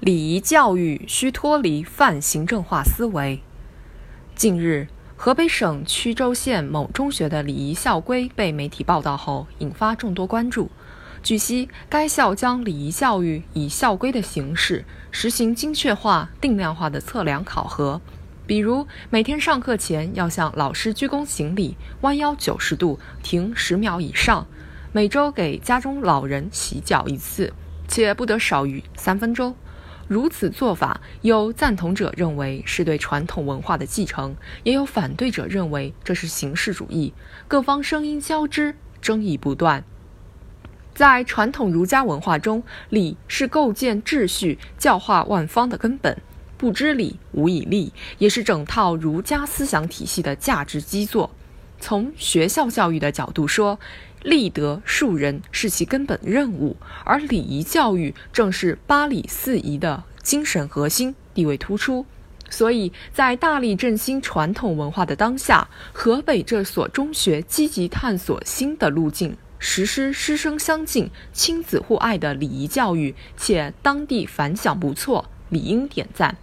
礼仪教育需脱离泛行政化思维。近日，河北省曲周县某中学的礼仪校规被媒体报道后，引发众多关注。据悉，该校将礼仪教育以校规的形式实行精确化、定量化的测量考核，比如每天上课前要向老师鞠躬行礼，弯腰九十度，停十秒以上；每周给家中老人洗脚一次，且不得少于三分钟。如此做法，有赞同者认为是对传统文化的继承，也有反对者认为这是形式主义。各方声音交织，争议不断。在传统儒家文化中，礼是构建秩序、教化万方的根本，不知礼无以立，也是整套儒家思想体系的价值基座。从学校教育的角度说，立德树人是其根本任务，而礼仪教育正是八礼四仪的精神核心，地位突出。所以在大力振兴传统文化的当下，河北这所中学积极探索新的路径，实施师生相敬、亲子互爱的礼仪教育，且当地反响不错，理应点赞。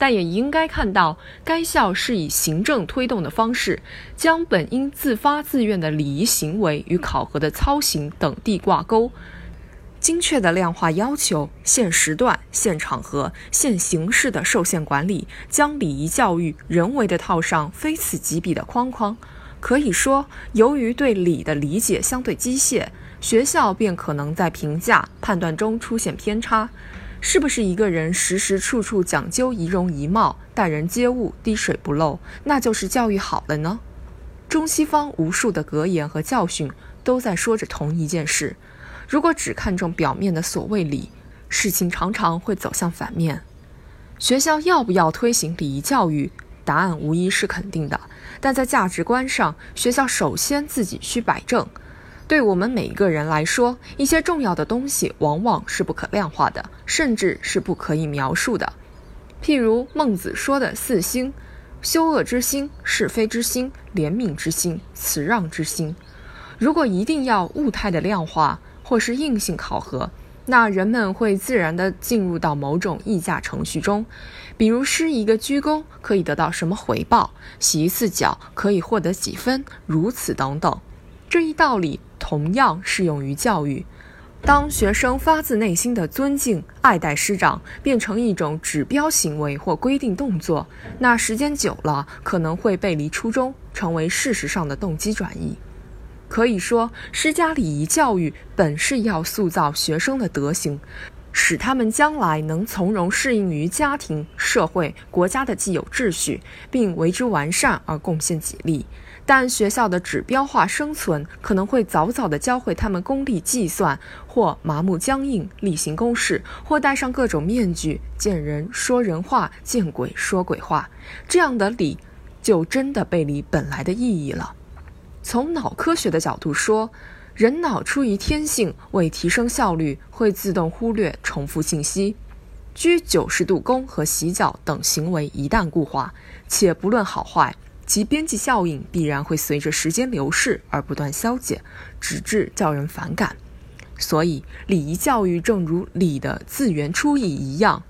但也应该看到，该校是以行政推动的方式，将本应自发自愿的礼仪行为与考核的操行等地挂钩，精确的量化要求、限时段、限场合、限形式的受限管理，将礼仪教育人为的套上非此即彼的框框。可以说，由于对礼的理解相对机械，学校便可能在评价判断中出现偏差。是不是一个人时时处处讲究仪容仪貌、待人接物滴水不漏，那就是教育好了呢？中西方无数的格言和教训都在说着同一件事。如果只看重表面的所谓礼，事情常常会走向反面。学校要不要推行礼仪教育？答案无疑是肯定的，但在价值观上，学校首先自己需摆正。对我们每一个人来说，一些重要的东西往往是不可量化的，甚至是不可以描述的。譬如孟子说的四心：羞恶之心、是非之心、怜悯之心、辞让之心。如果一定要物态的量化，或是硬性考核，那人们会自然地进入到某种议价程序中，比如施一个鞠躬可以得到什么回报，洗一次脚可以获得几分，如此等等。这一道理。同样适用于教育。当学生发自内心的尊敬、爱戴师长变成一种指标行为或规定动作，那时间久了可能会背离初衷，成为事实上的动机转移。可以说，施加礼仪教育本是要塑造学生的德行，使他们将来能从容适应于家庭、社会、国家的既有秩序，并为之完善而贡献己力。但学校的指标化生存可能会早早地教会他们功利计算，或麻木僵硬例行公事，或戴上各种面具，见人说人话，见鬼说鬼话。这样的礼，就真的背离本来的意义了。从脑科学的角度说，人脑出于天性，为提升效率，会自动忽略重复信息。鞠九十度躬和洗脚等行为一旦固化，且不论好坏。其边际效应必然会随着时间流逝而不断消减，直至叫人反感。所以，礼仪教育正如礼的自圆出意一样，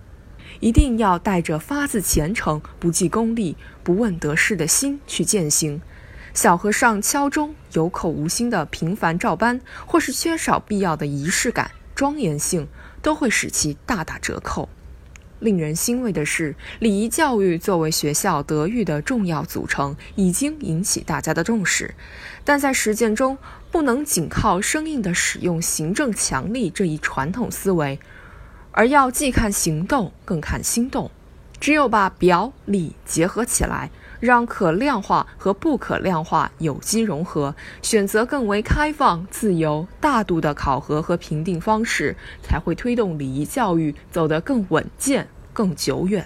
一定要带着发自虔诚、不计功利、不问得失的心去践行。小和尚敲钟，有口无心的平凡照搬，或是缺少必要的仪式感、庄严性，都会使其大打折扣。令人欣慰的是，礼仪教育作为学校德育的重要组成，已经引起大家的重视。但在实践中，不能仅靠生硬的使用行政强力这一传统思维，而要既看行动，更看心动。只有把表里结合起来，让可量化和不可量化有机融合，选择更为开放、自由、大度的考核和评定方式，才会推动礼仪教育走得更稳健、更久远。